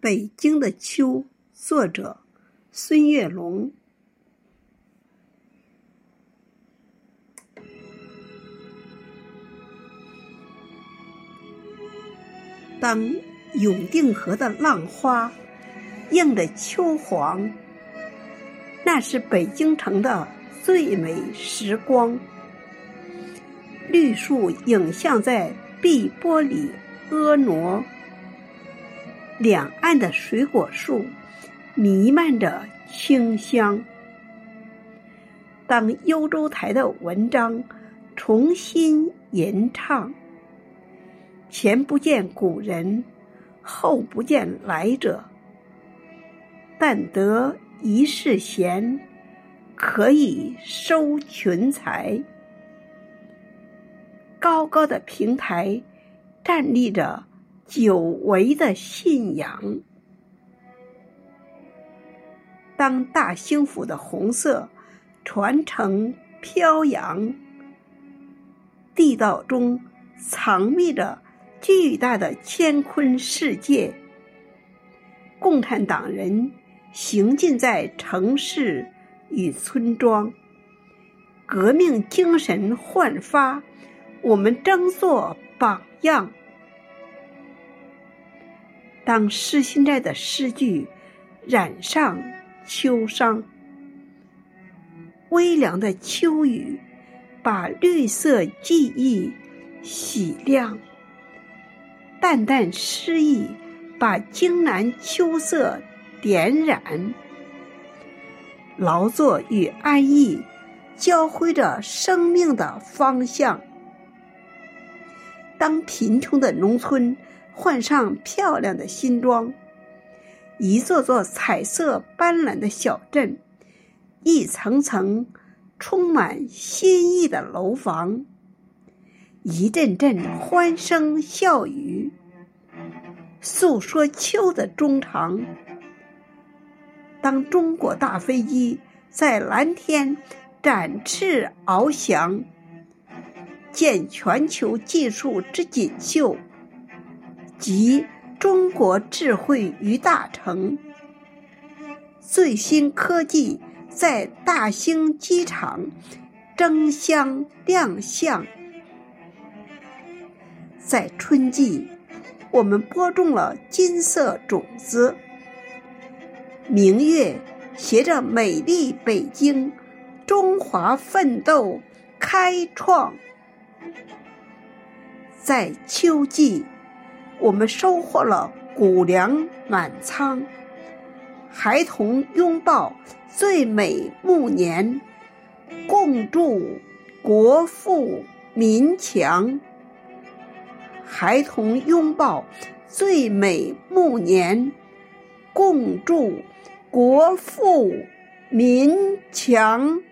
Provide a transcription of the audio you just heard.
北京的秋，作者孙月龙。当永定河的浪花映着秋黄，那是北京城的最美时光。绿树影像在碧波里婀娜。两岸的水果树弥漫着清香。当幽州台的文章重新吟唱，前不见古人，后不见来者，但得一世闲，可以收群才。高高的平台站立着。久违的信仰。当大兴府的红色传承飘扬，地道中藏匿着巨大的乾坤世界。共产党人行进在城市与村庄，革命精神焕发，我们争做榜样。当诗心斋的诗句染上秋殇，微凉的秋雨把绿色记忆洗亮，淡淡诗意把荆南秋色点染，劳作与安逸交汇着生命的方向。当贫穷的农村。换上漂亮的新装，一座座彩色斑斓的小镇，一层层充满新意的楼房，一阵阵欢声笑语，诉说秋的衷肠。当中国大飞机在蓝天展翅翱翔，见全球技术之锦绣。集中国智慧于大成，最新科技在大兴机场争相亮相。在春季，我们播种了金色种子，明月携着美丽北京，中华奋斗开创。在秋季。我们收获了谷粮满仓，孩童拥抱最美暮年，共祝国富民强。孩童拥抱最美暮年，共祝国富民强。